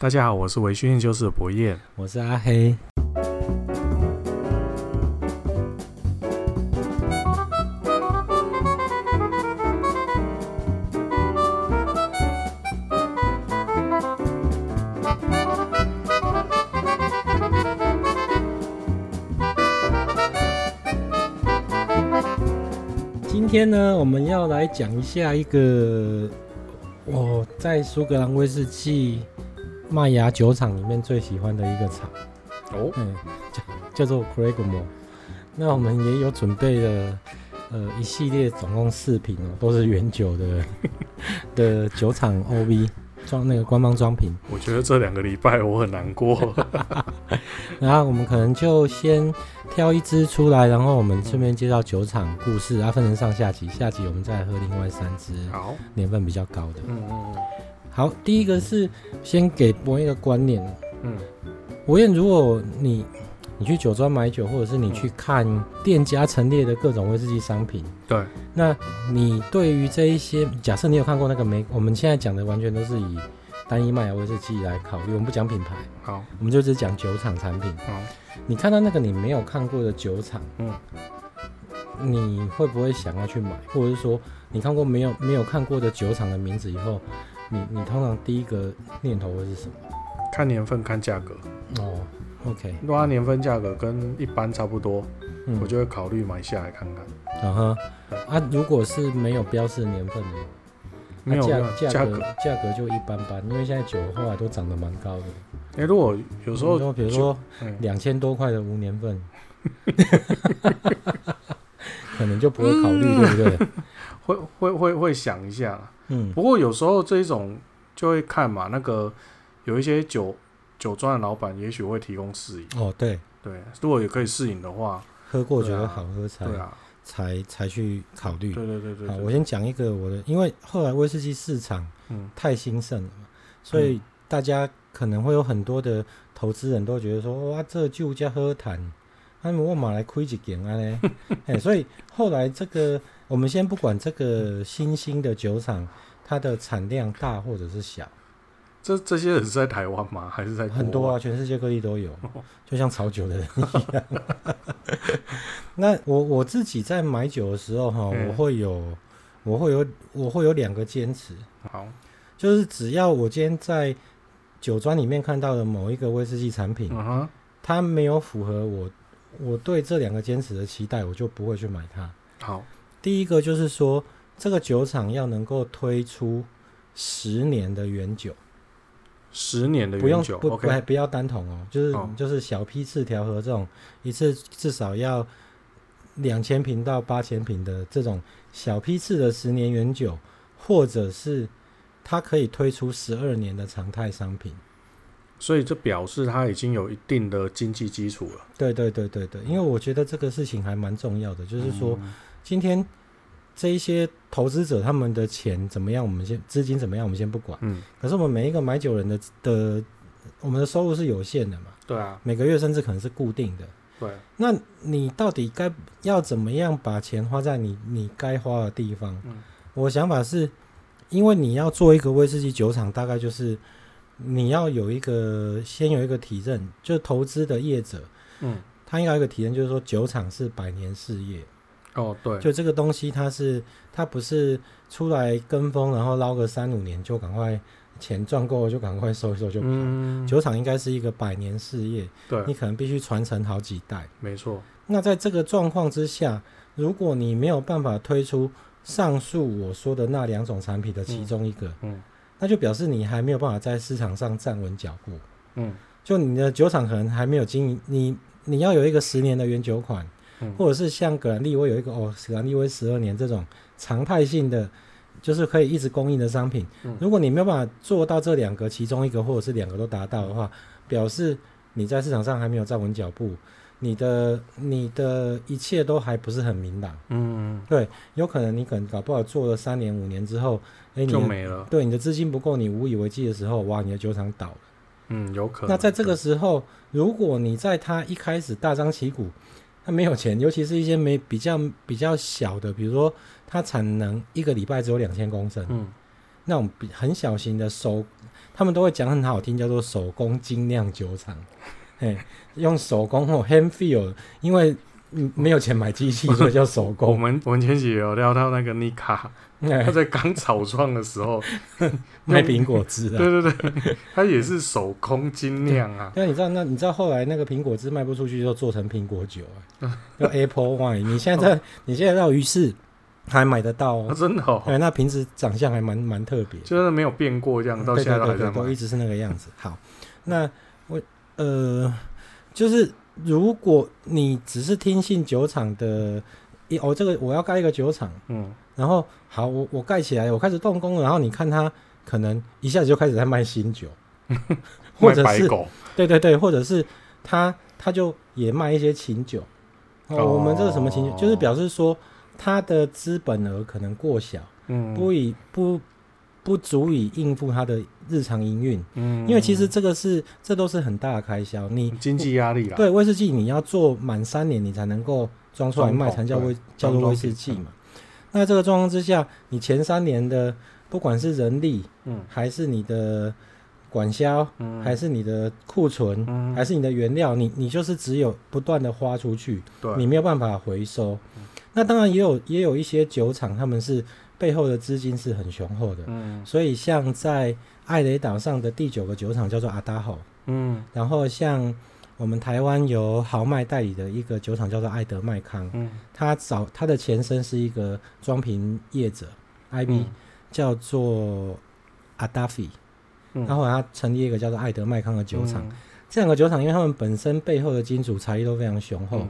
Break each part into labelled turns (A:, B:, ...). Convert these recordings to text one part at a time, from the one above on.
A: 大家好，我是微醺研究室的博彦，
B: 我是阿黑。今天呢，我们要来讲一下一个我在苏格兰威士忌。麦芽酒厂里面最喜欢的一个厂哦，嗯，叫叫做 Craigmore。那我们也有准备了，呃，一系列总共四瓶哦，都是原酒的 的酒厂 OV 装那个官方装瓶。
A: 我觉得这两个礼拜我很难过。
B: 然后我们可能就先挑一支出来，然后我们顺便介绍酒厂故事，然后分成上下集。下集我们再喝另外三支，好，年份比较高的。嗯嗯嗯。好，第一个是先给博一个观念，嗯，博彦，如果你你去酒庄买酒，或者是你去看店家陈列的各种威士忌商品，
A: 对，
B: 那你对于这一些，假设你有看过那个美，我们现在讲的完全都是以单一麦芽威士忌来考虑，我们不讲品牌，
A: 好，
B: 我们就只讲酒厂产品，好，你看到那个你没有看过的酒厂，嗯，你会不会想要去买，或者是说你看过没有没有看过的酒厂的名字以后？你你通常第一个念头会是什么？
A: 看年份，看价格。
B: 哦，OK。
A: 如果它年份价格跟一般差不多，嗯、我就会考虑买下来看看。
B: 啊哈。啊，如果是没有标示年份的，
A: 没有价
B: 价格价格就一般般，因为现在酒后来都涨得蛮高的。
A: 哎、欸，如果有时候，
B: 比如说两千多块的无年份，可能就不会考虑，嗯、对不对？
A: 会会会会想一下。嗯，不过有时候这一种就会看嘛，那个有一些酒酒庄的老板也许会提供试饮。
B: 哦，对
A: 对，如果也可以试饮的话，
B: 喝过觉得好喝才对啊，才才去考虑。
A: 对对对对。
B: 好，我先讲一个我的，因为后来威士忌市场嗯太兴盛了嘛，所以大家可能会有很多的投资人都觉得说哇，这就叫喝谈，他们我马来亏几点啊嘞？哎，所以后来这个。我们先不管这个新兴的酒厂，它的产量大或者是小，
A: 这这些人是在台湾吗？还是在
B: 很多啊？全世界各地都有，就像炒酒的人一样。那我我自己在买酒的时候，哈，我会有，我会有，我会有两个坚持。好，就是只要我今天在酒庄里面看到的某一个威士忌产品，它没有符合我我对这两个坚持的期待，我就不会去买它。
A: 好。
B: 第一个就是说，这个酒厂要能够推出十年的原酒，
A: 十年的原酒，
B: 不用不 OK，不要单桶哦，就是、哦、就是小批次调和这种，一次至少要两千瓶到八千瓶的这种小批次的十年原酒，或者是它可以推出十二年的常态商品，
A: 所以这表示它已经有一定的经济基础了。
B: 对对对对对，因为我觉得这个事情还蛮重要的，就是说。嗯今天这一些投资者他们的钱怎么样？我们先资金怎么样？我们先不管。嗯。可是我们每一个买酒人的的，我们的收入是有限的嘛？
A: 对啊。
B: 每个月甚至可能是固定的。
A: 对。
B: 那你到底该要怎么样把钱花在你你该花的地方？嗯。我想法是，因为你要做一个威士忌酒厂，大概就是你要有一个先有一个体认，就是投资的业者，嗯，他应该有一个体认，就是说酒厂是百年事业。
A: 哦，对，
B: 就这个东西，它是它不是出来跟风，然后捞个三五年就赶快钱赚够了就赶快收一收就跑。嗯，酒厂应该是一个百年事业，
A: 对，
B: 你可能必须传承好几代。
A: 没错。
B: 那在这个状况之下，如果你没有办法推出上述我说的那两种产品的其中一个，嗯，嗯，那就表示你还没有办法在市场上站稳脚步。嗯，就你的酒厂可能还没有经营，你你要有一个十年的原酒款。或者是像格兰利威有一个哦，格兰利威十二年这种常态性的，就是可以一直供应的商品。如果你没有办法做到这两个其中一个，或者是两个都达到的话，表示你在市场上还没有站稳脚步，你的你的一切都还不是很明朗。嗯，对，有可能你可能搞不好做了三年五年之后，哎，你
A: 就没了。
B: 对，你的资金不够，你无以为继的时候，哇，你的酒厂倒了。
A: 嗯，有可能。
B: 那在这个时候，如果你在他一开始大张旗鼓。他没有钱，尤其是一些没比较比较小的，比如说它产能一个礼拜只有两千公升，嗯，那种比很小型的手，他们都会讲很好听，叫做手工精酿酒厂，嘿，用手工或 hand feel，因为。嗯，没有钱买机器，所以叫手工。
A: 我们我们前几有聊到那个妮卡，他在刚草创的时候
B: 卖苹果汁的，
A: 对 对对，他也是手工精酿啊。
B: 那，你知道那你知道后来那个苹果汁卖不出去，就做成苹果酒啊，叫 Apple Wine。你现在在你现在到鱼市还买得到哦，
A: 真的哦。
B: 哎，那瓶子长相还蛮蛮特别，
A: 就是没有变过这样，到现在还在
B: 都一直是那个样子。好，那我呃就是。如果你只是听信酒厂的，一哦，这个我要盖一个酒厂，嗯，然后好，我我盖起来，我开始动工了，然后你看他可能一下子就开始在卖新酒，或者是对对对，或者是他他就也卖一些琴酒，哦，我们这个什么琴酒，就是表示说他的资本额可能过小，嗯，不以不。不足以应付他的日常营运，嗯，因为其实这个是这都是很大的开销，你
A: 经济压力啦。
B: 对，威士忌你要做满三年，你才能够装出来卖，才叫威叫做威士忌嘛。那这个状况之下，你前三年的不管是人力，嗯，还是你的管销，嗯，还是你的库存，嗯，还是你的原料，你你就是只有不断的花出去，对，你没有办法回收。嗯，那当然也有也有一些酒厂，他们是。背后的资金是很雄厚的，嗯，所以像在艾雷岛上的第九个酒厂叫做阿达侯，嗯，然后像我们台湾由豪迈代理的一个酒厂叫做爱德麦康，嗯，他早他的前身是一个装瓶业者，IB、嗯、叫做阿达菲，然后他成立一个叫做爱德麦康的酒厂，嗯、这两个酒厂因为他们本身背后的金主财力都非常雄厚，嗯、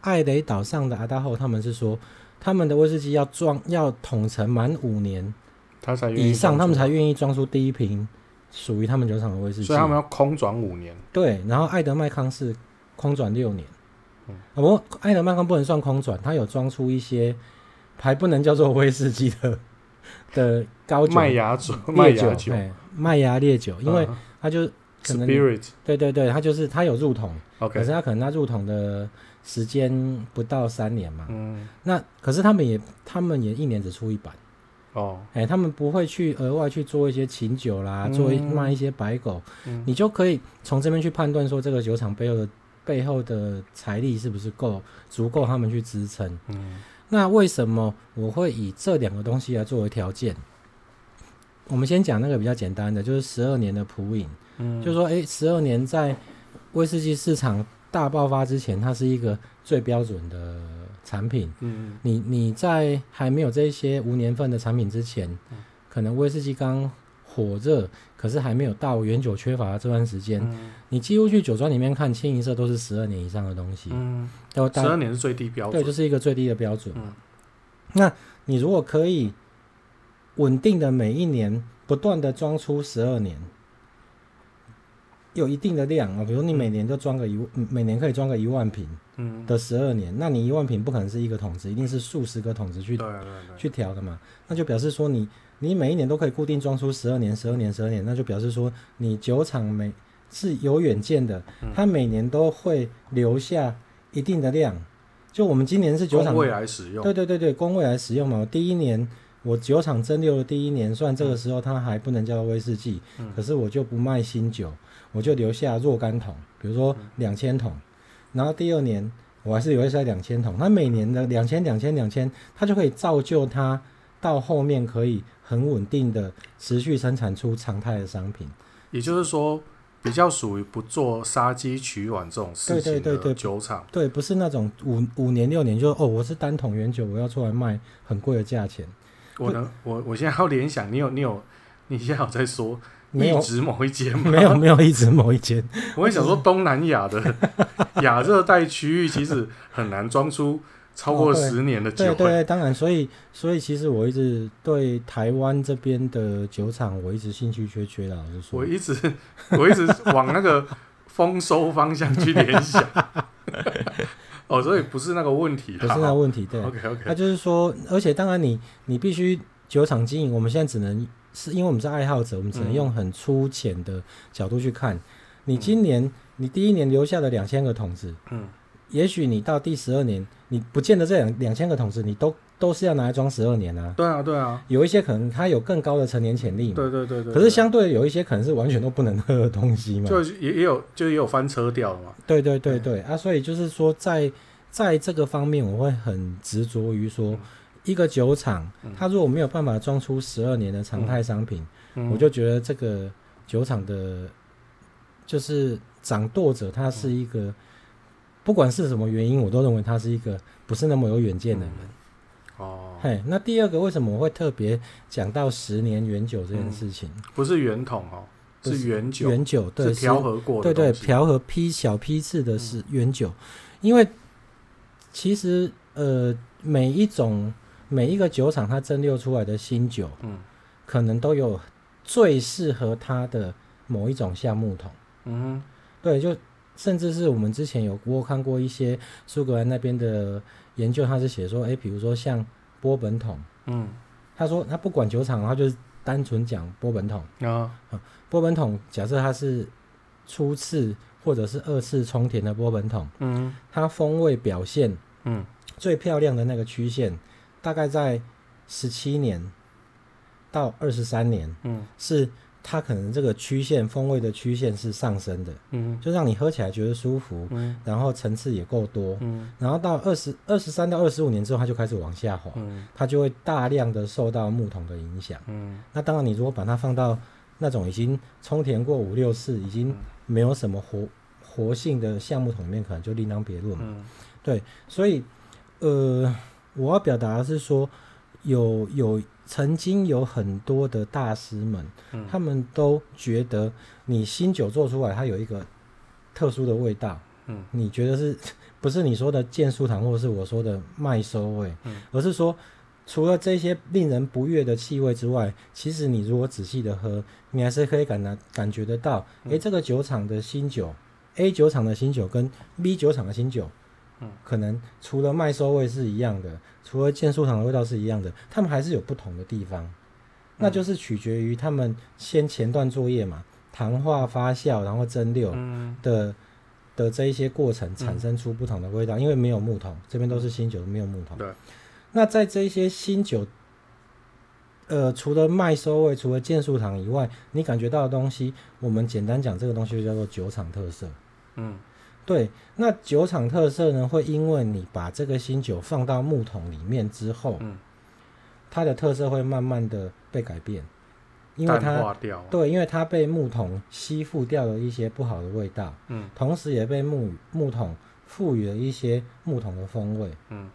B: 艾雷岛上的阿达侯他们是说。他们的威士忌要装要桶陈满五年，
A: 他才
B: 以上，他们才愿意装出第一瓶属于他们酒厂的威士忌。
A: 所以他们要空转五年。
B: 对，然后爱德麦康是空转六年。嗯，不过爱德麦康不能算空转，它有装出一些还不能叫做威士忌的 的高酒
A: 麦芽酒、烈酒、
B: 麦芽烈酒，因为它就可能
A: Spirit，
B: 对对对，它就是它有入桶
A: ，OK，
B: 可是它可能它入桶的。时间不到三年嘛，嗯，那可是他们也，他们也一年只出一版，哦，哎、欸，他们不会去额外去做一些琴酒啦，嗯、做一卖一些白狗，嗯、你就可以从这边去判断说这个酒厂背后的背后的财力是不是够足够他们去支撑，嗯，那为什么我会以这两个东西来作为条件？我们先讲那个比较简单的，就是十二年的普饮，嗯，就说哎，十二年在威士忌市场。大爆发之前，它是一个最标准的产品。嗯，你你在还没有这些无年份的产品之前，嗯、可能威士忌刚火热，可是还没有到原酒缺乏的这段时间，嗯、你几乎去酒庄里面看，清一色都是十二年以上的东西。嗯，
A: 十二年是最低标准。
B: 对，就是一个最低的标准。嗯，那你如果可以稳定的每一年不断的装出十二年。有一定的量啊，比如你每年就装个一，嗯、每年可以装个一万瓶，嗯，的十二年，嗯、那你一万瓶不可能是一个桶子，一定是数十个桶子去，去调的嘛，那就表示说你你每一年都可以固定装出十二年、十二年、十二年，那就表示说你酒厂每是有远见的，它每年都会留下一定的量，就我们今年是酒厂
A: 未来使用，
B: 对对对对，供未来使用嘛，我第一年。我酒厂蒸馏的第一年，算这个时候它还不能叫做威士忌，嗯、可是我就不卖新酒，我就留下若干桶，比如说两千桶，嗯、然后第二年我还是留下两千桶，它每年的两千、两千、两千，它就可以造就它到后面可以很稳定的持续生产出常态的商品。
A: 也就是说，比较属于不做杀鸡取卵这种事情的酒厂，
B: 对，不是那种五五年六年就哦，我是单桶原酒，我要出来卖很贵的价钱。
A: 我能，我我现在要联想，你有你有，你现在有在说一直某一间吗？
B: 没有没有一直某一间。
A: 我会想说，东南亚的亚热带区域其实很难装出超过十年的酒。
B: 哦、对，对对，当然，所以所以其实我一直对台湾这边的酒厂，我一直兴趣缺缺的，老实说。
A: 我一直我一直往那个丰收方向去联想。哦，所以不是那个问题，
B: 不是那个问题，对。
A: OK OK。
B: 那就是说，而且当然你，你你必须酒厂经营，我们现在只能是因为我们是爱好者，我们只能用很粗浅的角度去看。嗯、你今年你第一年留下的两千个桶子，嗯，也许你到第十二年，你不见得这两两千个桶子你都都是要拿来装十二年啊。
A: 对啊，对啊。
B: 有一些可能它有更高的成年潜力嘛。
A: 对对对对。
B: 可是相对有一些可能是完全都不能喝的东西嘛。
A: 就也也有就也有翻车掉了嘛。
B: 对对对对啊，所以就是说在在这个方面，我会很执着于说，嗯、一个酒厂它如果没有办法装出十二年的常态商品，嗯、我就觉得这个酒厂的，就是掌舵者他是一个。不管是什么原因，我都认为他是一个不是那么有远见的人。
A: 嗯、哦，
B: 嘿，那第二个为什么我会特别讲到十年原酒这件事情？
A: 嗯、不是圆桶哦，是原酒。
B: 原酒对，
A: 是调和过的。
B: 对对，调和批小批次的是原酒，嗯、因为其实呃，每一种每一个酒厂它蒸馏出来的新酒，嗯，可能都有最适合它的某一种橡木桶。嗯，对，就。甚至是我们之前有过看过一些苏格兰那边的研究，他是写说，诶、欸，比如说像波本桶，嗯，他说他不管酒厂，他就是单纯讲波本桶。啊，波本桶假设它是初次或者是二次冲填的波本桶，嗯，它风味表现，嗯，最漂亮的那个曲线，大概在十七年到二十三年，嗯，是。它可能这个曲线风味的曲线是上升的，嗯，就让你喝起来觉得舒服，嗯，然后层次也够多，嗯，然后到二十二十三到二十五年之后，它就开始往下滑，嗯，它就会大量的受到木桶的影响，嗯，那当然你如果把它放到那种已经充填过五六次，已经没有什么活活性的橡木桶里面，可能就另当别论，嗯，对，所以呃，我要表达的是说有有。曾经有很多的大师们，嗯、他们都觉得你新酒做出来，它有一个特殊的味道。嗯，你觉得是 不是你说的健舒糖，或者是我说的麦收味？嗯，而是说除了这些令人不悦的气味之外，其实你如果仔细的喝，你还是可以感到感觉得到，诶、嗯欸，这个酒厂的新酒，A 酒厂的新酒跟 B 酒厂的新酒。嗯，可能除了麦收味是一样的，除了健素糖的味道是一样的，他们还是有不同的地方，嗯、那就是取决于他们先前段作业嘛，糖化发酵，然后蒸馏的、嗯、的这一些过程产生出不同的味道，嗯、因为没有木桶，这边都是新酒，没有木桶。对。那在这一些新酒，呃，除了麦收味，除了健树糖以外，你感觉到的东西，我们简单讲，这个东西就叫做酒厂特色。嗯。对，那酒厂特色呢，会因为你把这个新酒放到木桶里面之后，嗯，它的特色会慢慢的被改变，因为它对，因为它被木桶吸附掉了一些不好的味道，嗯，同时也被木木桶赋予了一些木桶的风味，嗯，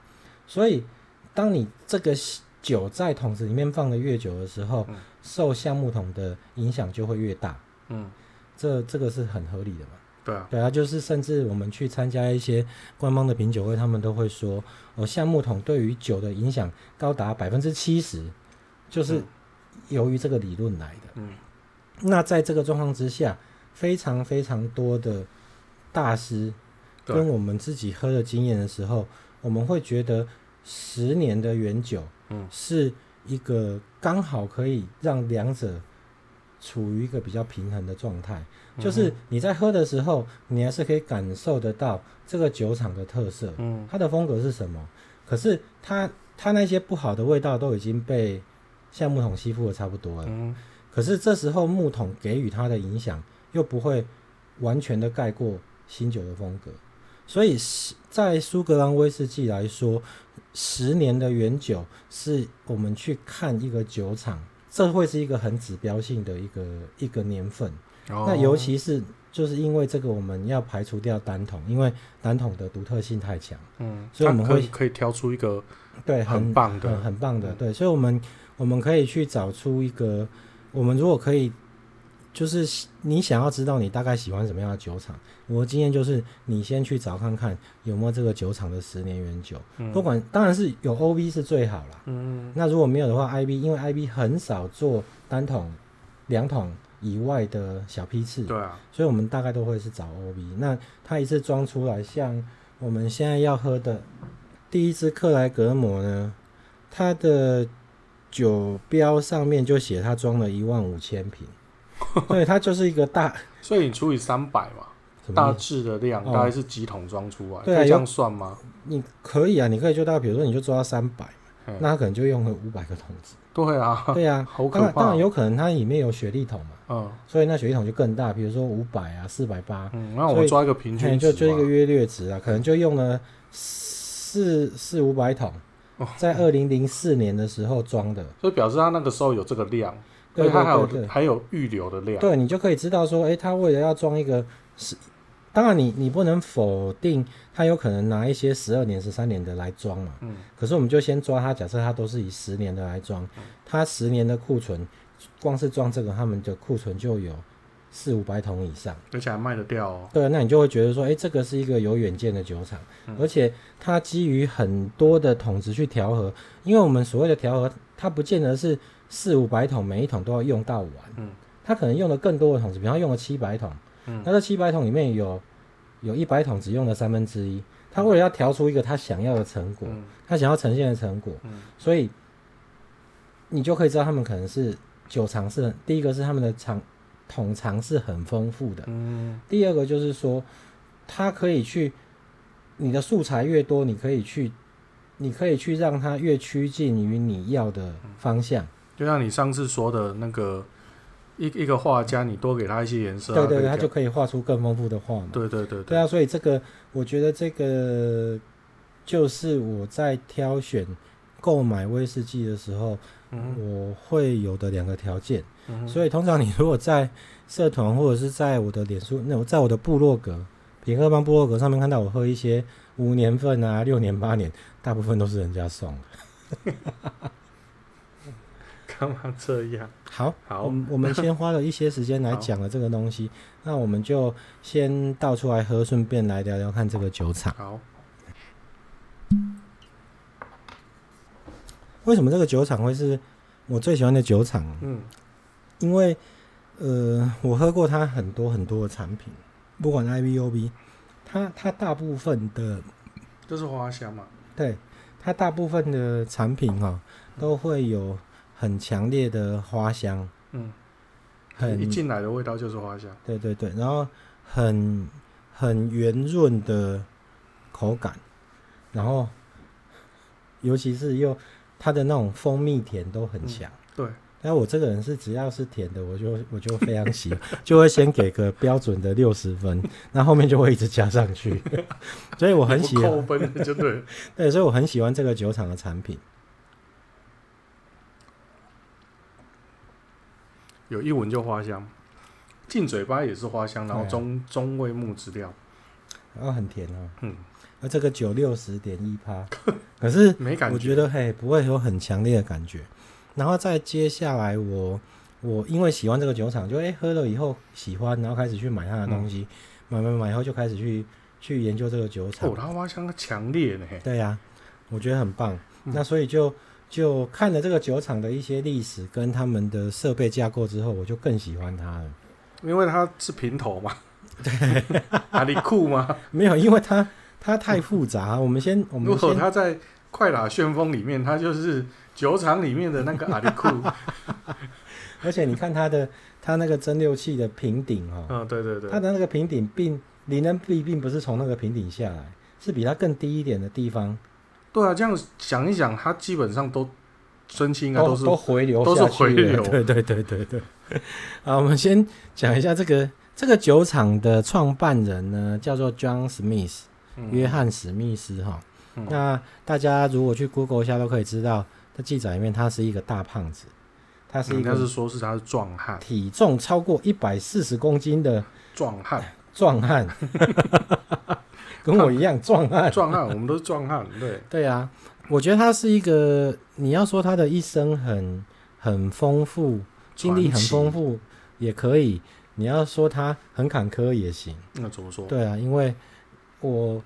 B: 所以当你这个酒在桶子里面放的越久的时候，嗯，受橡木桶的影响就会越大，嗯，这这个是很合理的嘛。
A: 对啊，
B: 对啊，就是甚至我们去参加一些官方的品酒会，他们都会说，哦，橡木桶对于酒的影响高达百分之七十，就是由于这个理论来的。嗯，那在这个状况之下，非常非常多的大师跟我们自己喝的经验的时候，我们会觉得十年的原酒，嗯，是一个刚好可以让两者处于一个比较平衡的状态。就是你在喝的时候，你还是可以感受得到这个酒厂的特色，嗯，它的风格是什么？可是它它那些不好的味道都已经被橡木桶吸附的差不多了，嗯，可是这时候木桶给予它的影响又不会完全的盖过新酒的风格，所以在苏格兰威士忌来说，十年的原酒是我们去看一个酒厂，这会是一个很指标性的一个一个年份。那尤其是就是因为这个，我们要排除掉单桶，因为单桶的独特性太强。嗯，所以我们会可以，
A: 可以挑出一个
B: 对
A: 很棒的、
B: 很很棒的。对，所以我们我们可以去找出一个，我们如果可以，就是你想要知道你大概喜欢什么样的酒厂，我的经验就是你先去找看看有没有这个酒厂的十年原酒，嗯、不管当然是有 OB 是最好啦。嗯，那如果没有的话，IB 因为 IB 很少做单桶、两桶。以外的小批次，
A: 对啊，
B: 所以我们大概都会是找 OB。那它一次装出来，像我们现在要喝的第一支克莱格摩呢，它的酒标上面就写它装了一万五千瓶，对，它就是一个大，
A: 所以你除以三百嘛，大致的量大概是几桶装出来？
B: 对，
A: 可以这样算吗？
B: 你可以啊，你可以就到，比如说你就抓到三百，那他可能就用了五百个桶子。
A: 对啊，
B: 对啊，
A: 好可怕。
B: 当然有可能它里面有雪地桶嘛，
A: 嗯，
B: 所以那雪地桶就更大，比如说五百啊，四百八。
A: 嗯，那我们抓一个平均
B: 值，就就一个约略值啊，可能就用了四四五百桶，在二零零四年的时候装的，
A: 所以表示它那个时候有这个量。对，它还有还有预留的量，
B: 对，你就可以知道说，哎，他为了要装一个十，当然你你不能否定他有可能拿一些十二年、十三年的来装嘛，嗯，可是我们就先抓他，假设他都是以十年的来装，他十年的库存，光是装这个，他们的库存就有四五百桶以上，
A: 而且还卖得掉哦。
B: 对，那你就会觉得说，哎，这个是一个有远见的酒厂，而且它基于很多的桶子去调和，因为我们所谓的调和，它不见得是。四五百桶，每一桶都要用到完。嗯，他可能用的更多的桶子，比方用了七百桶。嗯，那这七百桶里面有有一百桶只用了三分之一。他为了要调出一个他想要的成果，嗯、他想要呈现的成果，嗯、所以你就可以知道他们可能是酒藏是第一个是他们的藏桶藏是很丰富的。嗯，第二个就是说，他可以去你的素材越多，你可以去你可以去让它越趋近于你要的方向。
A: 就像你上次说的那个一一个画家，你多给他一些颜色，
B: 对对对，他就可以画出更丰富的画嘛。
A: 对对对
B: 对啊，所以这个我觉得这个就是我在挑选购买威士忌的时候，嗯、我会有的两个条件。嗯、所以通常你如果在社团或者是在我的脸书，那我在我的部落格品客邦部落格上面看到我喝一些五年份啊、六年、八年，大部分都是人家送的。
A: 干嘛这样？
B: 好，
A: 好，
B: 我我们先花了一些时间来讲了这个东西，那我们就先倒出来喝，顺便来聊聊看这个酒厂。
A: 好，
B: 为什么这个酒厂会是我最喜欢的酒厂？
A: 嗯，
B: 因为呃，我喝过它很多很多的产品，不管 IBUB，它它大部分的
A: 都是花香嘛？
B: 对，它大部分的产品哈、喔、都会有。很强烈的花香，
A: 嗯，很一进来的味道就是花香，
B: 对对对，然后很很圆润的口感，然后尤其是又它的那种蜂蜜甜都很强，
A: 嗯，对。
B: 但我这个人是只要是甜的，我就我就非常喜欢，就会先给个标准的六十分，那后面就会一直加上去，所以我很喜欢
A: 扣分就对，
B: 对，所以我很喜欢这个酒厂的产品。
A: 有一闻就花香，进嘴巴也是花香，然后中、啊、中味木质调，
B: 然后很甜啊。
A: 嗯，
B: 那这个酒六十点一趴，可是
A: 没感觉，
B: 我觉得嘿不会有很强烈的感觉。然后再接下来我，我我因为喜欢这个酒厂，就哎、欸、喝了以后喜欢，然后开始去买它的东西，嗯、买买买以后就开始去去研究这个酒厂。
A: 哦，它花香强烈呢。
B: 对呀、啊，我觉得很棒。嗯、那所以就。就看了这个酒厂的一些历史跟他们的设备架构之后，我就更喜欢它了。
A: 因为它是平头嘛，对，阿里库吗？
B: 没有，因为它它太复杂。我们先，我们
A: 如果它在快打旋风里面，它就是酒厂里面的那个阿里库。
B: 而且你看它的它那个蒸馏器的平顶哦，
A: 嗯，对对对，
B: 它的那个平顶并离能壁并不是从那个平顶下来，是比它更低一点的地方。
A: 对啊，这样想一想，他基本上都蒸汽应该都是
B: 都，都回流，
A: 都是回流。
B: 对对对对对。好，我们先讲一下这个这个酒厂的创办人呢，叫做 John Smith，约翰史密斯哈。嗯、那大家如果去 Google 一下，都可以知道，在记载里面他是一个大胖子，他是一个，应该
A: 是说是他是壮汉，
B: 体重超过一百四十公斤的
A: 壮汉，
B: 壮汉。跟我一样壮汉，
A: 壮汉，我们都是壮汉，对
B: 对啊，我觉得他是一个，你要说他的一生很很丰富，经历很丰富也可以，你要说他很坎坷也行。
A: 那怎么说？
B: 对啊，因为我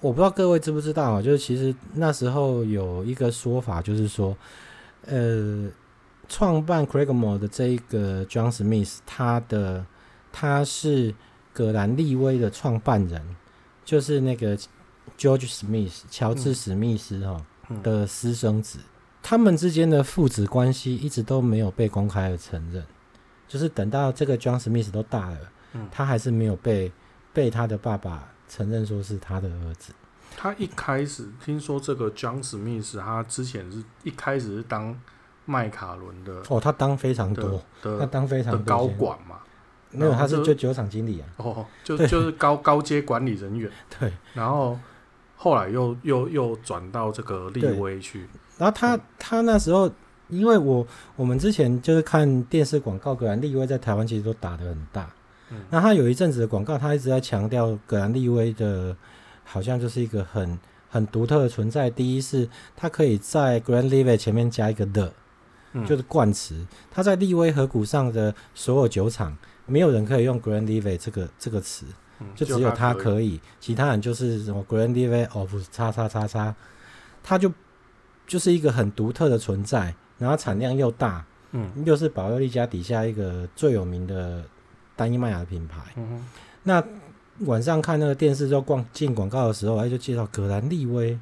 B: 我不知道各位知不知道啊，就是其实那时候有一个说法，就是说，呃，创办 Craigmore 的这一个 John Smith，他的他是葛兰利威的创办人。就是那个 George Smith 乔治史密斯哈的私生子，嗯、他们之间的父子关系一直都没有被公开的承认。就是等到这个 John Smith 都大了，嗯、他还是没有被被他的爸爸承认说是他的儿子。
A: 他一开始听说这个 John Smith，他之前是一开始是当麦卡伦的
B: 哦，他当非常多，他当非常多
A: 高管嘛。
B: 没有，他是就酒厂经理啊。
A: 哦，就就是高高阶管理人员。
B: 对，
A: 然后后来又又又转到这个立威去。
B: 然后他他那时候，因为我我们之前就是看电视广告，格兰利威在台湾其实都打得很大。嗯。那他有一阵子的广告，他一直在强调格兰利威的，好像就是一个很很独特的存在。第一是他可以在 Grand Livet 前面加一个 the，就是冠词。他在利威河谷上的所有酒厂。没有人可以用 Glenlivet 这个这个词，就只有他可以，其他人就是什么 Glenlivet of 叉叉叉叉，他就就是一个很独特的存在，然后产量又大，嗯，又是保佑利家底下一个最有名的单一麦芽的品牌。嗯，那晚上看那个电视就逛进广告的时候，他就介绍格兰利威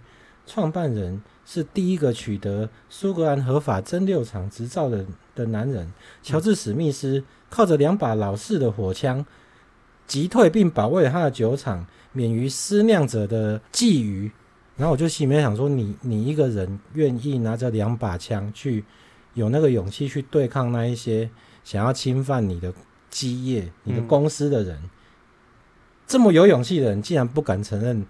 B: 创办人是第一个取得苏格兰合法蒸馏厂执照的的男人，乔治史密斯。靠着两把老式的火枪击退并保卫了他的酒厂，免于私酿者的觊觎。然后我就心里面想说你：你你一个人愿意拿着两把枪去，有那个勇气去对抗那一些想要侵犯你的基业、你的公司的人，嗯、这么有勇气的人，竟然不敢承认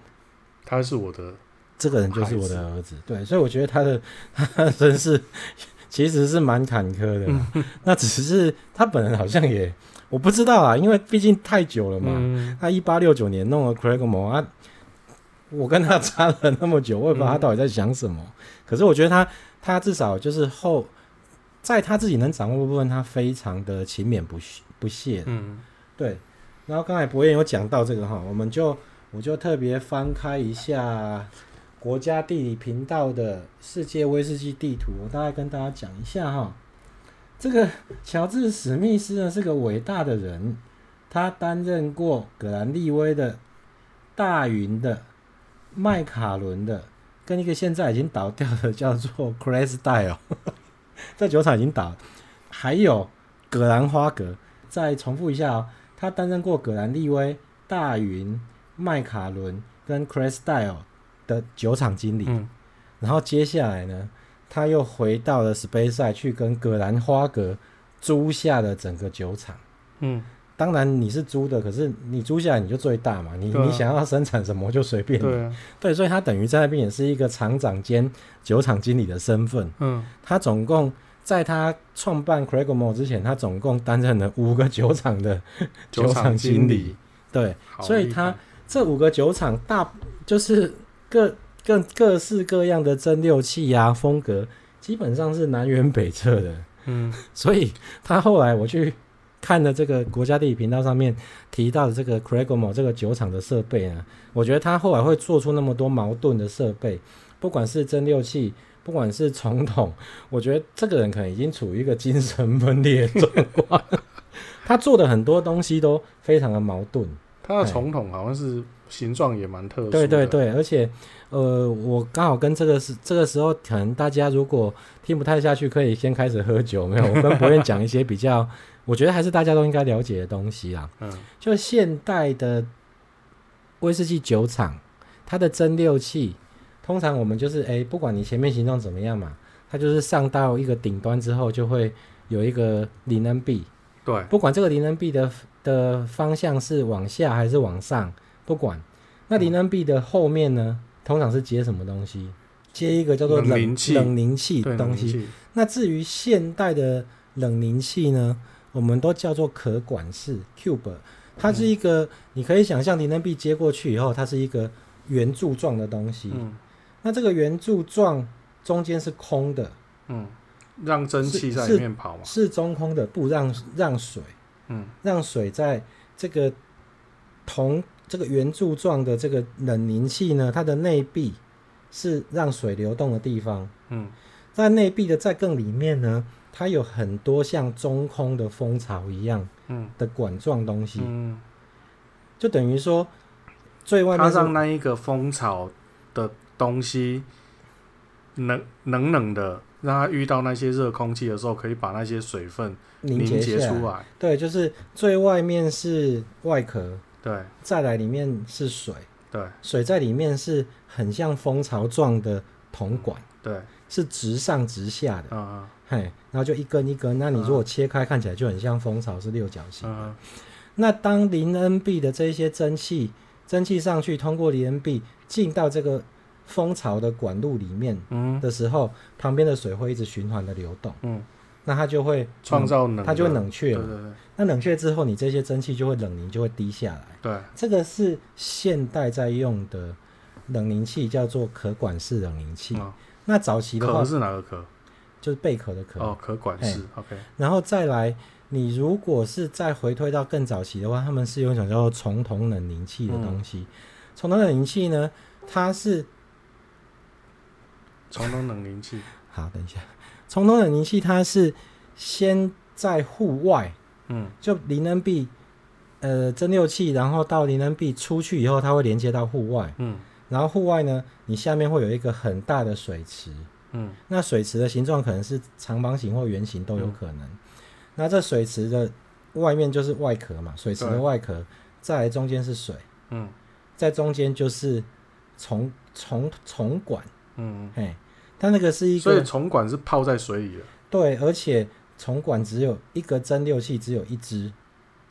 A: 他是我的，
B: 这个人就是我的儿子。对，所以我觉得他的 他真是。其实是蛮坎坷的，嗯，那只是他本人好像也我不知道啊，因为毕竟太久了嘛。嗯，他一八六九年弄了 Craigmore 啊，我跟他差了那么久，我也不知道他到底在想什么。嗯，可是我觉得他他至少就是后在他自己能掌握的部分，他非常的勤勉不不懈。嗯，对。然后刚才博彦有讲到这个哈，我们就我就特别翻开一下。国家地理频道的世界威士忌地图，我大概跟大家讲一下哈。这个乔治史密斯呢是个伟大的人，他担任过葛兰利威的、大云的、麦卡伦的，跟一个现在已经倒掉的 叫做 Clydesdale，在酒厂已经倒了。还有葛兰花格，再重复一下哦，他担任过葛兰利威、大云、麦卡伦跟 Clydesdale 的酒厂经理，嗯，然后接下来呢，他又回到了 Speyside 去跟葛兰花格租下了整个酒厂。嗯，当然你是租的，可是你租下来你就最大嘛，你、啊、你想要生产什么就随便。对、啊，对，所以他等于在那边也是一个厂长兼酒厂经理的身份。嗯，他总共在他创办 Cragmore 之前，他总共担任了五个酒厂的酒厂经理。对，所以他这五个酒厂大就是。各各各式各样的蒸馏器啊，风格基本上是南辕北辙的。嗯，所以他后来我去看了这个国家地理频道上面提到的这个 Craigmore 这个酒厂的设备啊，我觉得他后来会做出那么多矛盾的设备，不管是蒸馏器，不管是虫桶，我觉得这个人可能已经处于一个精神分裂的状况。他做的很多东西都非常的矛盾。
A: 他的虫桶好像是。形状也蛮特殊的，
B: 对对对，而且，呃，我刚好跟这个是这个时候，可能大家如果听不太下去，可以先开始喝酒，没有？我跟博彦讲一些比较，我觉得还是大家都应该了解的东西啊。嗯，就现代的威士忌酒厂，它的蒸馏器，通常我们就是，哎，不管你前面形状怎么样嘛，它就是上到一个顶端之后，就会有一个零能臂，
A: 对，
B: 不管这个零能臂的的方向是往下还是往上。不管，那离能币的后面呢、嗯，通常是接什么东西？接一个叫做冷凝器冷凝器东西。那至于现代的冷凝器呢，我们都叫做可管式 cube。它是一个，嗯、你可以想象离能币接过去以后，它是一个圆柱状的东西。嗯、那这个圆柱状中间是空的，
A: 嗯，让蒸汽在里面跑嘛，
B: 是，是中空的，不让让水，嗯，让水在这个铜。这个圆柱状的这个冷凝器呢，它的内壁是让水流动的地方。嗯，在内壁的再更里面呢，它有很多像中空的蜂巢一样的管状东西。嗯，就等于说最外面
A: 它让那一个蜂巢的东西冷冷冷的，让它遇到那些热空气的时候，可以把那些水分凝结出来。
B: 对，就是最外面是外壳。
A: 对，
B: 再来里面是水，
A: 对，
B: 水在里面是很像蜂巢状的铜管，
A: 对，
B: 是直上直下的，
A: 嗯嗯，
B: 嘿，然后就一根一根，那你如果切开，看起来就很像蜂巢，是六角形的。嗯、那当邻恩壁的这些蒸汽，蒸汽上去通过邻恩壁进到这个蜂巢的管路里面的时候，嗯、旁边的水会一直循环的流动，嗯。那它就会
A: 创造冷，
B: 它就会冷却了。
A: 对对对。
B: 那冷却之后，你这些蒸汽就会冷凝，就会滴下来。
A: 对。
B: 这个是现代在用的冷凝器，叫做可管式冷凝器。哦、那早期的话，
A: 壳是哪个壳？
B: 就是贝壳的壳。
A: 哦，可管式。OK。
B: 然后再来，你如果是再回推到更早期的话，他们是用一种叫做重铜冷凝器的东西。虫筒、嗯、冷凝器呢，它是
A: 重铜冷凝器。
B: 好，等一下。虫头冷凝器，它是先在户外，嗯，就邻恩壁，呃，蒸馏器，然后到邻恩壁出去以后，它会连接到户外，嗯，然后户外呢，你下面会有一个很大的水池，嗯，那水池的形状可能是长方形或圆形都有可能。嗯、那这水池的外面就是外壳嘛，水池的外壳，对再来中间是水，嗯，在中间就是虫虫虫管，嗯，嘿。它那个是一个，
A: 所以虫管是泡在水里的。
B: 对，而且虫管只有一个蒸馏器，只有一只。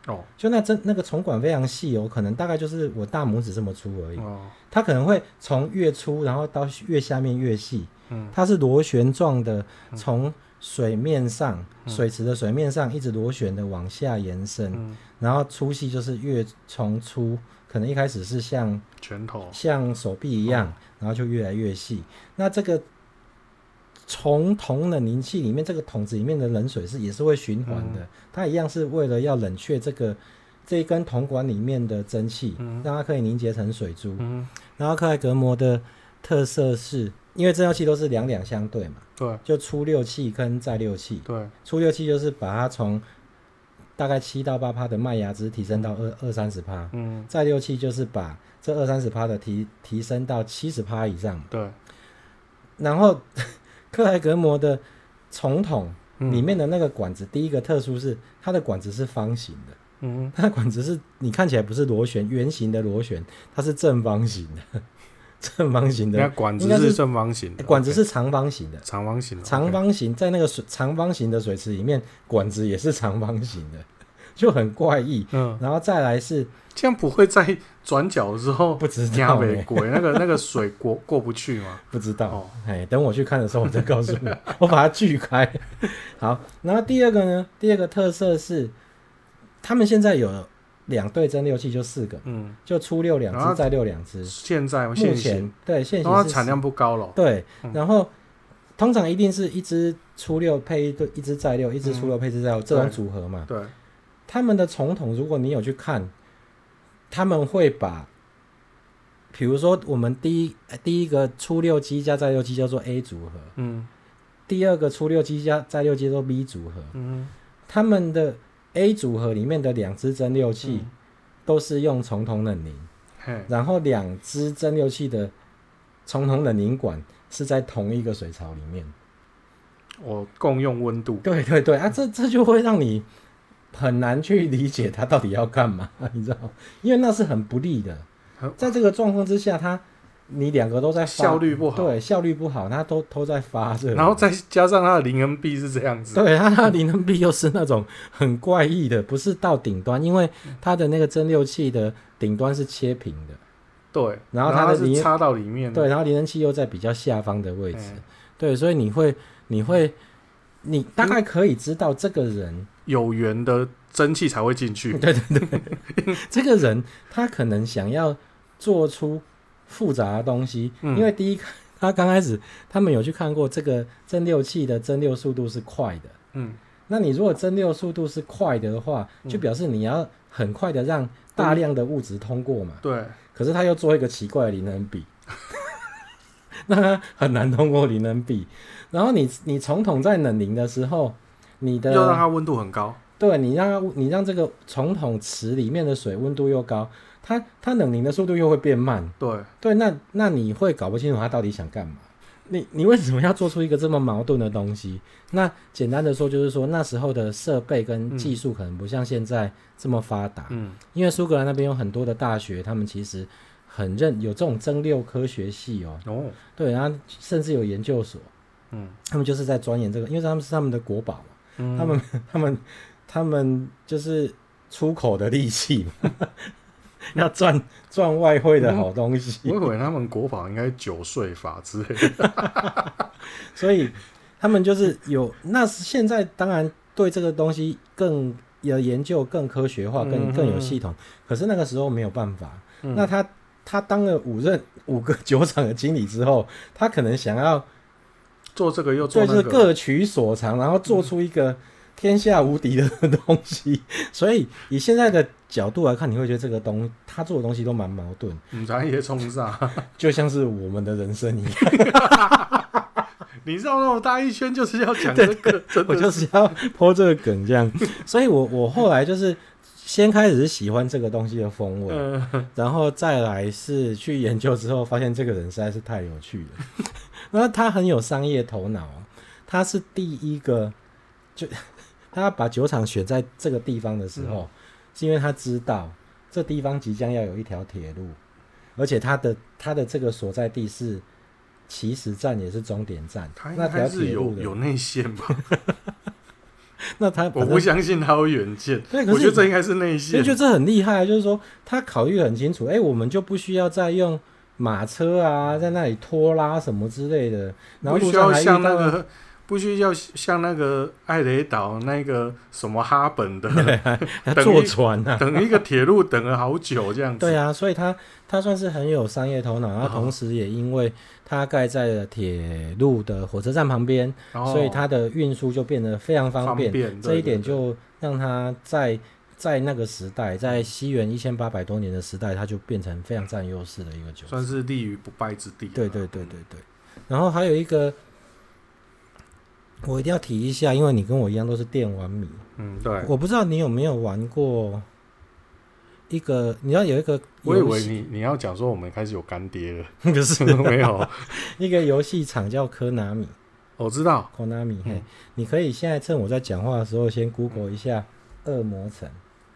B: 哦，就那针那个虫管非常细哦，可能大概就是我大拇指这么粗而已。哦，它可能会从越粗，然后到越下面越细。嗯，它是螺旋状的，从水面上、嗯、水池的水面上一直螺旋的往下延伸，嗯、然后粗细就是越从粗，可能一开始是像
A: 拳头、
B: 像手臂一样，哦、然后就越来越细。那这个。虫筒冷凝器里面这个桶子里面的冷水是也是会循环的，嗯、它一样是为了要冷却这个这一根铜管里面的蒸汽，嗯、让它可以凝结成水珠。嗯、然后克莱格摩的特色是，因为蒸馏器都是两两相对嘛，对，就出六气跟再六气。对，出六气就是把它从大概七到八趴的麦芽汁提升到二、嗯、二三十趴，嗯，再六气就是把这二三十趴的提提升到七十趴以上。对，然后。克莱格摩的虫筒里面的那个管子，嗯、第一个特殊是它的管子是方形的，嗯，它的管子是你看起来不是螺旋圆形的螺旋，它是正方形的，正方形的。那
A: 管子是正方形的，
B: 管子是长方形的，
A: 长方形的，
B: 长方形在那个水长方形的水池里面，管子也是长方形的。就很怪异，嗯，然后再来是
A: 这样，不会在转角的时候
B: 不知道
A: 鬼那个那个水过过不去吗？
B: 不知道，哎，等我去看的时候我再告诉你，我把它锯开。好，然后第二个呢，第二个特色是，他们现在有两对蒸馏器，就四个，嗯，就出六两只，再六两只。
A: 现在目
B: 前对现行，
A: 是产量不高了。
B: 对，然后通常一定是一只初六配一对，一只再六，一只初六配一只再六这种组合嘛。对。他们的总统，如果你有去看，他们会把，比如说我们第一第一个初六机加再六机叫做 A 组合，嗯，第二个初六机加再六机叫做 B 组合，嗯，他们的 A 组合里面的两只蒸馏器都是用重铜冷凝，嗯、然后两只蒸馏器的重铜冷凝管是在同一个水槽里面，
A: 我共用温度，
B: 对对对啊，这这就会让你。很难去理解他到底要干嘛，你知道？因为那是很不利的。在这个状况之下，他你两个都在
A: 效率不好，
B: 对，效率不好，他都都在发热。
A: 然后再加上他的零 N B 是这样子，
B: 对，他的零 N B 又是那种很怪异的，不是到顶端，因为它的那个蒸馏器的顶端是切平的，
A: 对，
B: 然后它的
A: 零插到里面，
B: 对，然后邻恩器又在比较下方的位置，对，所以你会你会你大概可以知道这个人。
A: 有缘的蒸汽才会进去。
B: 对对对，这个人他可能想要做出复杂的东西，嗯、因为第一他刚开始他们有去看过这个蒸馏器的蒸馏速度是快的。嗯，那你如果蒸馏速度是快的话，就表示你要很快的让大量的物质通过嘛。对。可是他又做一个奇怪的零能比，那他很难通过零能比。然后你你从桶在冷凝的时候。你的
A: 要让它温度很高，
B: 对，你让它，你让这个虫筒池里面的水温度又高，它它冷凝的速度又会变慢，对对，那那你会搞不清楚它到底想干嘛？你你为什么要做出一个这么矛盾的东西？那简单的说，就是说那时候的设备跟技术可能不像现在这么发达。嗯，因为苏格兰那边有很多的大学，他们其实很认有这种蒸馏科学系哦。哦，对，然后甚至有研究所。嗯，他们就是在钻研这个，因为他们是他们的国宝嘛。嗯，他们 他们他们就是出口的利器嘛。要赚赚外汇的好东西，
A: 我以为他们国宝应该九税法之类的，
B: 所以他们就是有。那是现在当然对这个东西更有研究，更科学化，更更有系统。可是那个时候没有办法。那他他当了五任五个 酒厂的经理之后，他可能想要
A: 做这个又做
B: 那个，各取所长，然后做出一个天下无敌的东西。所以以现在的。角度来看，你会觉得这个东他做的东西都蛮矛盾。
A: 嗯，咱也冲上，
B: 就像是我们的人生一样。
A: 你绕那么大一圈，就是要讲这个，
B: 对我就是要泼这个梗这样。所以我我后来就是先开始是喜欢这个东西的风味，嗯、然后再来是去研究之后，发现这个人实在是太有趣了。那他很有商业头脑，他是第一个，就 他把酒厂选在这个地方的时候。嗯是因为他知道这地方即将要有一条铁路，而且他的他的这个所在地是起始站也是终点站。那条铁路
A: 有内线吧？
B: 那他
A: 我不相信他有远见。对，我觉得这应该是内线。
B: 我觉得这很厉害，就是说他考虑很清楚。哎、欸，我们就不需要再用马车啊，在那里拖拉什么之类的，然后路上还遇到。
A: 不需要像那个艾雷岛那个什么哈本的
B: 坐船啊，
A: 等一个铁路等了好久这样子。
B: 对啊，所以他他算是很有商业头脑，然后同时也因为他盖在了铁路的火车站旁边，哦、所以他的运输就变得非常方便。方便，这一点就让他在在那个时代，在西元一千八百多年的时代，他就变成非常占优势的一个酒，
A: 算是立于不败之地。
B: 对对对对对。然后还有一个。我一定要提一下，因为你跟我一样都是电玩迷。
A: 嗯，对。
B: 我不知道你有没有玩过一个，你要有一个。
A: 我以为你你要讲说我们开始有干爹了，不是没有。
B: 一个游戏厂叫科纳米，
A: 我知道。
B: 科纳米，嘿，你可以现在趁我在讲话的时候，先 Google 一下《恶魔城》。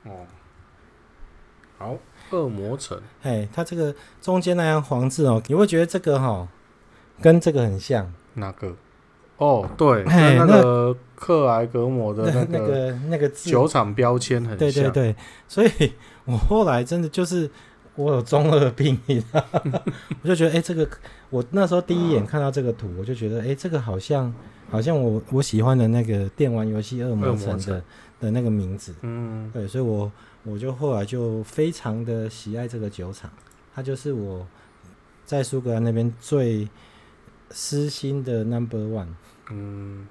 B: 哦。
A: 好，《恶魔城》。
B: 嘿，它这个中间那样黄字哦，你会觉得这个哈跟这个很像。
A: 哪个？哦，对，跟那个克莱格摩的那
B: 个那个字
A: 酒厂标签很像。
B: 对对对，所以我后来真的就是我有中二病，你知道吗？我就觉得，哎、欸，这个我那时候第一眼看到这个图，我就觉得，哎、欸，这个好像好像我我喜欢的那个电玩游戏《恶魔城》的的那个名字。嗯，对，所以我我就后来就非常的喜爱这个酒厂，它就是我在苏格兰那边最私心的 Number One。
A: 嗯，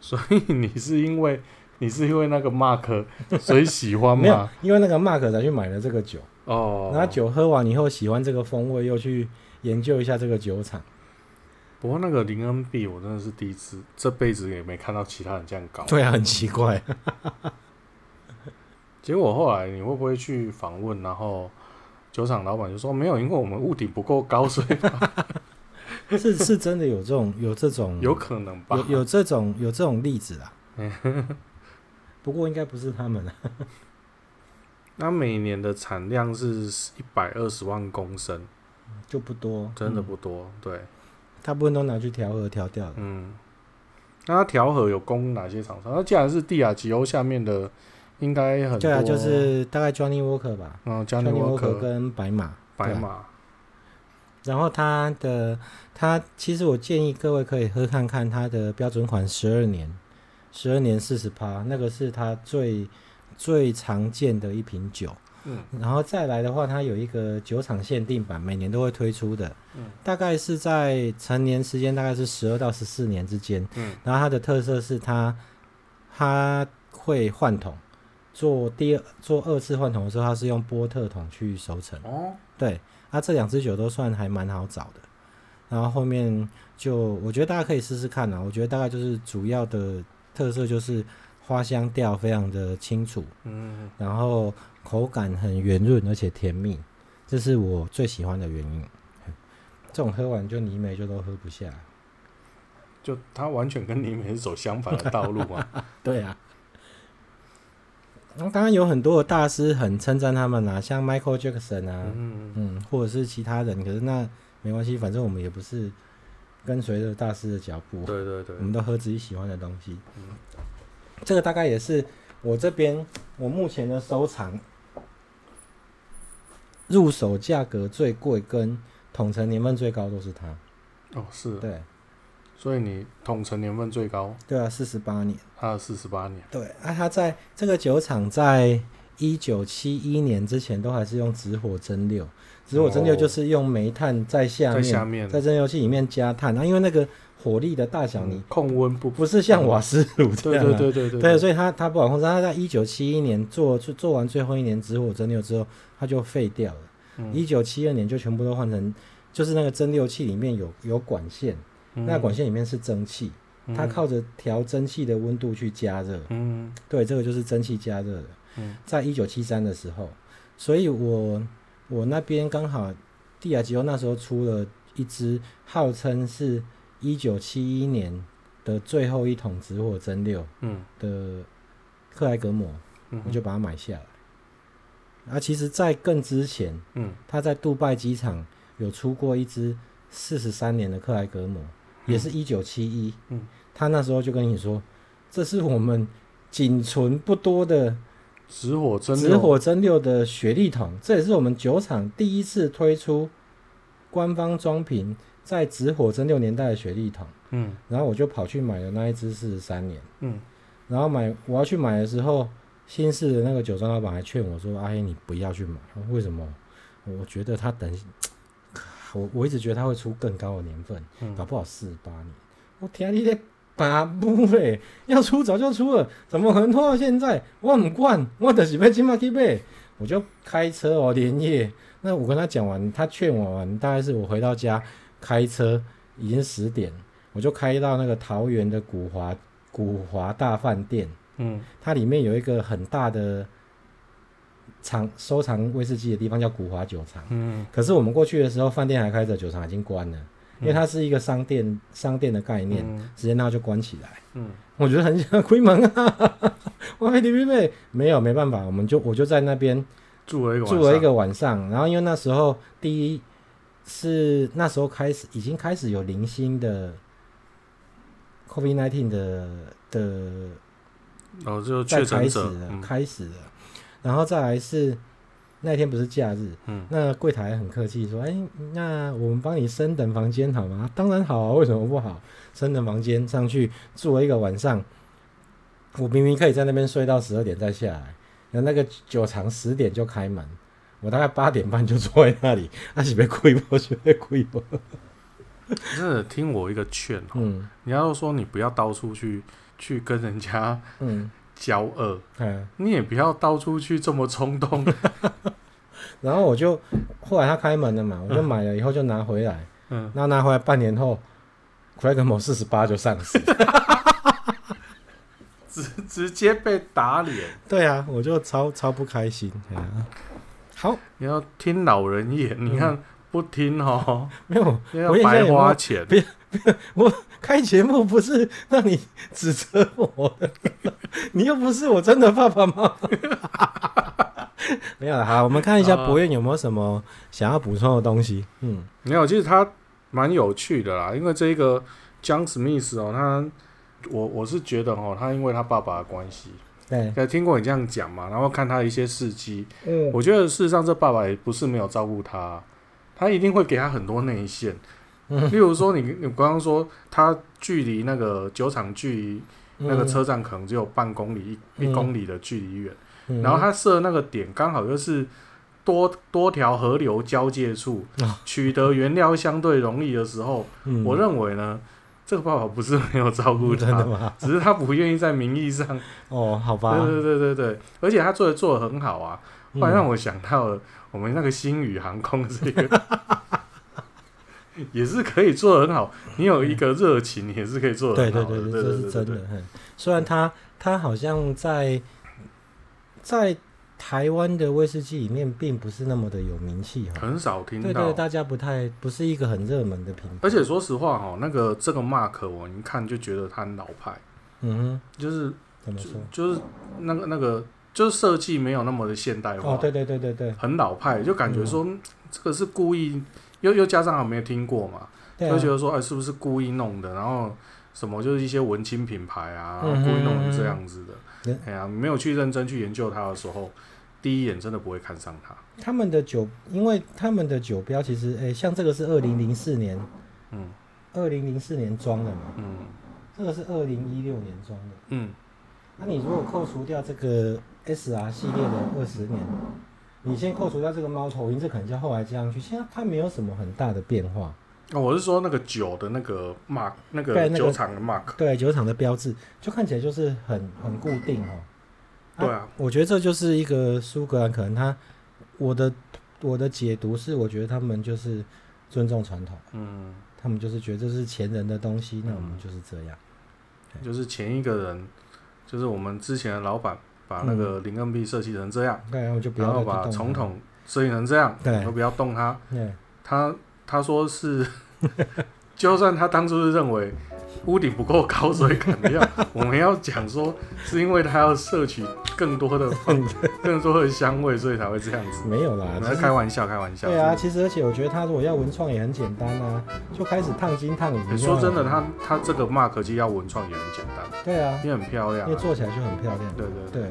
A: 所以你是因为你是因为那个 Mark 所以喜欢吗？
B: 没有，因为那个 Mark 才去买了这个酒哦。那酒喝完以后喜欢这个风味，又去研究一下这个酒厂。
A: 不过那个林恩碧，我真的是第一次，这辈子也没看到其他人这样搞。
B: 对啊，很奇怪。
A: 结果后来你会不会去访问？然后酒厂老板就说没有，因为我们屋顶不够高，所以。
B: 是是真的有这种有这种
A: 有可能吧？
B: 有有这种有这种例子啊。不过应该不是他们啊。
A: 那每年的产量是一百二十万公升，
B: 就不多，
A: 真的不多。嗯、对，
B: 大部分都拿去调和调掉了。
A: 嗯，那它调和有供哪些厂商？那既然是帝亚吉欧下面的，应该很多。对啊，
B: 就是大概 Johnny Walker 吧。
A: 嗯，Johnny Walker
B: 跟白马，
A: 白马。
B: 然后它的它其实我建议各位可以喝看看它的标准款十二年，十二年四十趴，那个是它最最常见的一瓶酒。嗯，然后再来的话，它有一个酒厂限定版，每年都会推出的。嗯，大概是在成年时间大概是十二到十四年之间。嗯，然后它的特色是它它会换桶，做第二做二次换桶的时候，它是用波特桶去熟成。哦，对。它、啊、这两支酒都算还蛮好找的，然后后面就我觉得大家可以试试看啊。我觉得大概就是主要的特色就是花香调非常的清楚，嗯，然后口感很圆润而且甜蜜，这是我最喜欢的原因。这种喝完就泥煤就都喝不下，
A: 就它完全跟泥煤是走相反的道路啊。
B: 对啊。然后刚刚有很多的大师很称赞他们啊，像 Michael Jackson 啊，嗯嗯，或者是其他人，可是那没关系，反正我们也不是跟随着大师的脚步，
A: 对对对，
B: 我们都喝自己喜欢的东西。嗯，这个大概也是我这边我目前的收藏，入手价格最贵跟统陈年份最高都是它。
A: 哦，是，
B: 对。
A: 所以你统成年份最高？
B: 对啊，四十八年。
A: 啊，四十八年。
B: 对啊，他在这个酒厂，在一九七一年之前都还是用直火蒸馏。直火蒸馏就是用煤炭在下面，在下面，在蒸馏器里面加炭啊，因为那个火力的大小，你
A: 控温不
B: 不是像瓦斯炉这样、啊。对对对对对。对，所以他他不好控制。他在一九七一年做做完最后一年直火蒸馏之后，他就废掉了。一九七二年就全部都换成，就是那个蒸馏器里面有有管线。那管线里面是蒸汽，它靠着调蒸汽的温度去加热。嗯，对，这个就是蒸汽加热的。嗯，在一九七三的时候，所以我我那边刚好蒂亚吉欧那时候出了一支号称是一九七一年的最后一桶直火蒸馏的克莱格摩，我就把它买下来。啊，其实，在更之前，嗯，他在杜拜机场有出过一支四十三年的克莱格摩。也是一九七一，嗯他那时候就跟你说，这是我们仅存不多的
A: 直火蒸
B: 直火蒸馏的雪莉桶，这也是我们酒厂第一次推出官方装瓶在直火蒸馏年代的雪莉桶。嗯，然后我就跑去买了那一支四十三年。嗯，然后买我要去买的时候，新式的那个酒庄老板还劝我说：“阿黑，你不要去买，为什么？我觉得他等。”我我一直觉得他会出更高的年份，嗯、搞不好四十八年。我天，你在把不嘞？要出早就出了，怎么可能拖到现在？我很惯，我就是被金马去买。我就开车哦，连夜。那我跟他讲完，他劝我完，大概是我回到家开车已经十点，我就开到那个桃园的古华古华大饭店。嗯，它里面有一个很大的。藏收藏威士忌的地方叫古华酒厂，嗯，可是我们过去的时候，饭店还开着，酒厂已经关了，因为它是一个商店，商店的概念，直接那就关起来，嗯，我觉得很想亏门啊，我还没没没有没办法，我们就我就在那边
A: 住了一个
B: 住了一个晚上，然后因为那时候第一是那时候开始已经开始有零星的 COVID-19 的的，
A: 哦，就确诊者
B: 开始了。然后再来是那天不是假日，嗯，那柜台很客气说，哎，那我们帮你升等房间好吗？当然好啊，为什么不好？升等房间上去住了一个晚上，我明明可以在那边睡到十二点再下来，然后那个酒厂十点就开门，我大概八点半就坐在那里，那是被亏不？是被亏不？
A: 真的听我一个劝，嗯，你要说你不要到处去去跟人家，嗯。交恶，嗯，你也不要到处去这么冲动。
B: 然后我就后来他开门了嘛，我就买了以后就拿回来，嗯，那拿回来半年后，，Craig 某四十八就上市，
A: 直直接被打脸。
B: 对啊，我就超超不开心。好，
A: 你要听老人言，你看不听哦，
B: 没有，
A: 要白花钱。
B: 我开节目不是让你指责我的，你又不是我真的爸爸妈妈。没有了，好，我们看一下博彦有没有什么想要补充的东西。嗯，
A: 没有，其实他蛮有趣的啦，因为这个 John Smith 哦，他我我是觉得哦，他因为他爸爸的关系，对，听过你这样讲嘛，然后看他一些事迹，嗯，我觉得事实上这爸爸也不是没有照顾他，他一定会给他很多内线。例如说你，你你刚刚说它距离那个酒厂距离那个车站可能只有半公里一一公里的距离远，嗯、然后它设那个点刚好又是多多条河流交界处，取得原料相对容易的时候，嗯、我认为呢，这个爸爸不是没有照顾他，只是他不愿意在名义上。
B: 哦，好吧。
A: 对对对对对，而且他做的做的很好啊，后来让我想到了我们那个星宇航空这个。也是可以做得很好，你有一个热情，也是可以做得很好。对对对，这是真的。
B: 虽然他他好像在在台湾的威士忌里面并不是那么的有名气，
A: 很少听到。
B: 对对，大家不太不是一个很热门的品牌。
A: 而且说实话哈，那个这个 Mark 我一看就觉得他很老派。嗯哼，就是
B: 怎么说？
A: 就是那个那个，就是设计没有那么的现代化。
B: 哦，对对对对对，
A: 很老派，就感觉说、嗯、这个是故意，又又加上还没有听过嘛，就、啊、觉得说哎，是不是故意弄的？然后什么就是一些文青品牌啊，嗯、故意弄成这样子的。哎呀，没有去认真去研究它的时候。第一眼真的不会看上它。
B: 他们的酒，因为他们的酒标其实，哎、欸，像这个是二零零四年，嗯，二零零四年装的嘛，嗯，这个是二零一六年装的，嗯，那你如果扣除掉这个 SR 系列的二十年，你先扣除掉这个猫头鹰，这可能就后来加上去，现在它没有什么很大的变化。
A: 哦，我是说那个酒的那个 mark，那个酒厂的 mark，
B: 对，酒厂的标志，就看起来就是很很固定哦。
A: 对啊，
B: 我觉得这就是一个苏格兰，可能他我的我的解读是，我觉得他们就是尊重传统，嗯，他们就是觉得这是前人的东西，那我们就是这样，
A: 就是前一个人，就是我们之前的老板把那个零硬币设计成这样，
B: 对，然后就不
A: 要把总统设计成这样，对，都不要动它，对，他他说是，就算他当初是认为。屋顶不够高，所以可能要我们要讲说，是因为它要摄取更多的 更多的香味，所以才会这样子。
B: 没有啦，
A: 来开玩笑，开玩笑。
B: 对啊，其实而且我觉得它如果要文创也很简单啊，就开始烫金烫银。
A: 你说真的，它它这个 mark 机要文创也很简单。
B: 对啊，
A: 也很漂亮，
B: 因为做起来就很漂亮。
A: 对对对对
B: 对。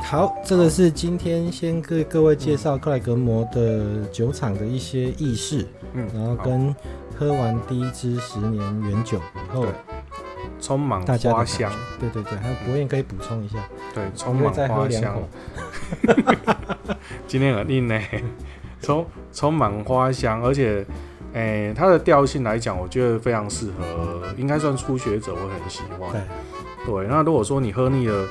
B: 好，这个是今天先给各位介绍克莱格摩的酒厂的一些轶事，嗯，然后跟。喝完第一支十年原酒以后，
A: 充满花香。
B: 对对对，还有博彦可以补充一下。
A: 对，充满花香。今天很硬呢，充充满花香，而且，诶、欸，它的调性来讲，我觉得非常适合，应该算初学者会很喜欢。对，对，那如果说你喝腻了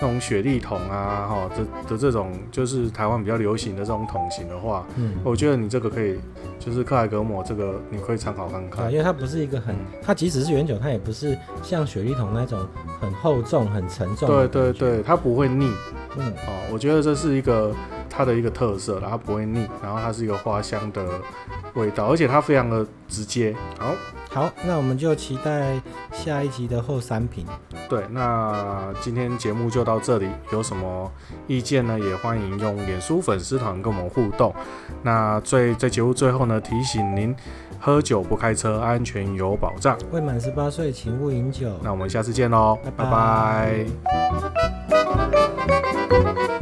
A: 那种雪莉桶啊，哈的的这种，就是台湾比较流行的这种桶型的话，嗯，我觉得你这个可以。就是克莱格摩这个，你可以参考看看。
B: 对，因为它不是一个很，它即使是原酒，它也不是像雪莉桶那种很厚重、很沉重。
A: 对对对，它不会腻。嗯，哦，我觉得这是一个它的一个特色，然后它不会腻，然后它是一个花香的味道，而且它非常的直接。好。
B: 好，那我们就期待下一集的后三品。
A: 对，那今天节目就到这里，有什么意见呢？也欢迎用脸书粉丝团跟我们互动。那最在节目最后呢，提醒您：喝酒不开车，安全有保障。
B: 未满十八岁，请勿饮酒。
A: 那我们下次见喽，拜拜。拜拜。